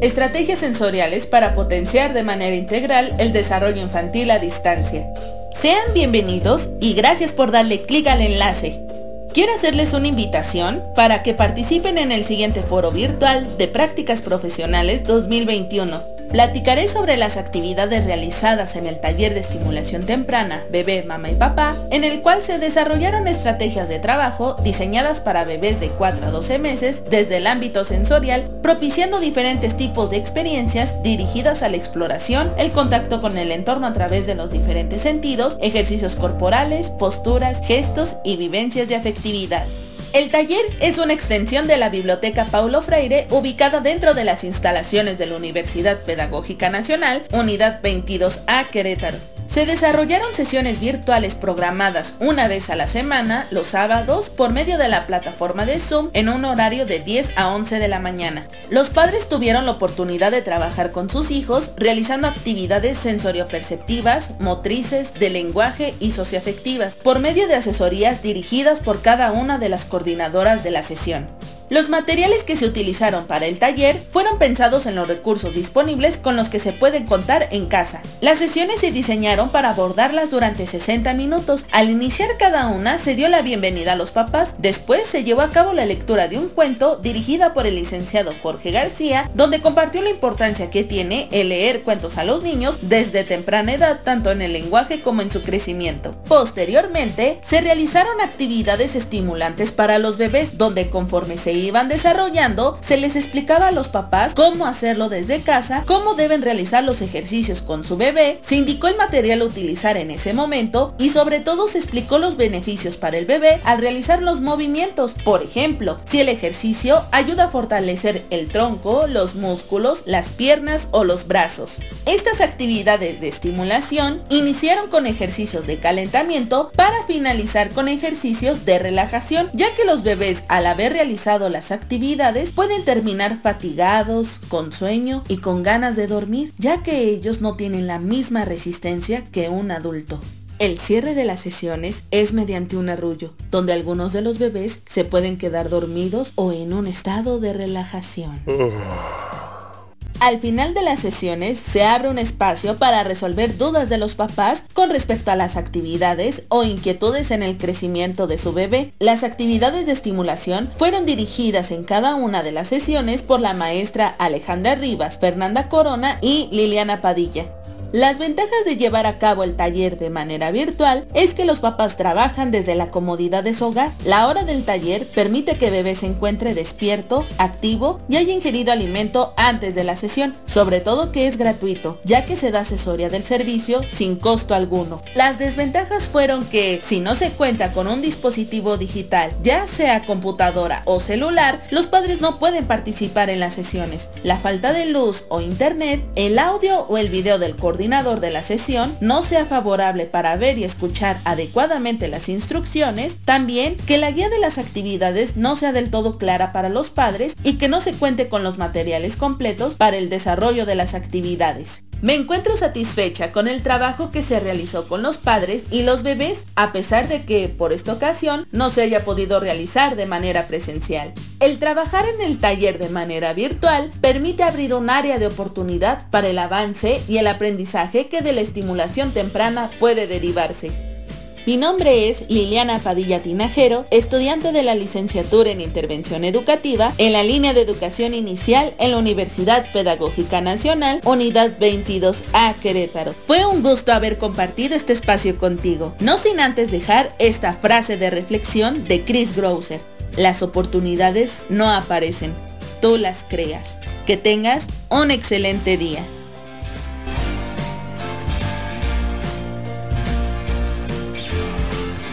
Estrategias sensoriales para potenciar de manera integral el desarrollo infantil a distancia. Sean bienvenidos y gracias por darle clic al enlace. Quiero hacerles una invitación para que participen en el siguiente foro virtual de prácticas profesionales 2021 Platicaré sobre las actividades realizadas en el taller de estimulación temprana Bebé, Mamá y Papá, en el cual se desarrollaron estrategias de trabajo diseñadas para bebés de 4 a 12 meses desde el ámbito sensorial, propiciando diferentes tipos de experiencias dirigidas a la exploración, el contacto con el entorno a través de los diferentes sentidos, ejercicios corporales, posturas, gestos y vivencias de afectividad. El taller es una extensión de la Biblioteca Paulo Freire ubicada dentro de las instalaciones de la Universidad Pedagógica Nacional, Unidad 22A Querétaro. Se desarrollaron sesiones virtuales programadas una vez a la semana, los sábados, por medio de la plataforma de Zoom en un horario de 10 a 11 de la mañana. Los padres tuvieron la oportunidad de trabajar con sus hijos realizando actividades sensorioperceptivas, motrices, de lenguaje y socioafectivas, por medio de asesorías dirigidas por cada una de las coordinadoras de la sesión. Los materiales que se utilizaron para el taller fueron pensados en los recursos disponibles con los que se pueden contar en casa. Las sesiones se diseñaron para abordarlas durante 60 minutos. Al iniciar cada una se dio la bienvenida a los papás, después se llevó a cabo la lectura de un cuento dirigida por el licenciado Jorge García, donde compartió la importancia que tiene el leer cuentos a los niños desde temprana edad, tanto en el lenguaje como en su crecimiento. Posteriormente, se realizaron actividades estimulantes para los bebés, donde conforme se iban desarrollando, se les explicaba a los papás cómo hacerlo desde casa, cómo deben realizar los ejercicios con su bebé, se indicó el material a utilizar en ese momento y sobre todo se explicó los beneficios para el bebé al realizar los movimientos. Por ejemplo, si el ejercicio ayuda a fortalecer el tronco, los músculos, las piernas o los brazos. Estas actividades de estimulación iniciaron con ejercicios de calentamiento para finalizar con ejercicios de relajación, ya que los bebés al haber realizado las actividades pueden terminar fatigados, con sueño y con ganas de dormir, ya que ellos no tienen la misma resistencia que un adulto. El cierre de las sesiones es mediante un arrullo, donde algunos de los bebés se pueden quedar dormidos o en un estado de relajación. Al final de las sesiones se abre un espacio para resolver dudas de los papás con respecto a las actividades o inquietudes en el crecimiento de su bebé. Las actividades de estimulación fueron dirigidas en cada una de las sesiones por la maestra Alejandra Rivas, Fernanda Corona y Liliana Padilla. Las ventajas de llevar a cabo el taller de manera virtual es que los papás trabajan desde la comodidad de su hogar. La hora del taller permite que bebé se encuentre despierto, activo y haya ingerido alimento antes de la sesión, sobre todo que es gratuito, ya que se da asesoría del servicio sin costo alguno. Las desventajas fueron que si no se cuenta con un dispositivo digital, ya sea computadora o celular, los padres no pueden participar en las sesiones. La falta de luz o internet, el audio o el video del corte de la sesión no sea favorable para ver y escuchar adecuadamente las instrucciones, también que la guía de las actividades no sea del todo clara para los padres y que no se cuente con los materiales completos para el desarrollo de las actividades. Me encuentro satisfecha con el trabajo que se realizó con los padres y los bebés, a pesar de que por esta ocasión no se haya podido realizar de manera presencial. El trabajar en el taller de manera virtual permite abrir un área de oportunidad para el avance y el aprendizaje que de la estimulación temprana puede derivarse. Mi nombre es Liliana Padilla Tinajero, estudiante de la licenciatura en Intervención Educativa en la línea de educación inicial en la Universidad Pedagógica Nacional, Unidad 22A Querétaro. Fue un gusto haber compartido este espacio contigo, no sin antes dejar esta frase de reflexión de Chris Grosser. Las oportunidades no aparecen, tú las creas. Que tengas un excelente día.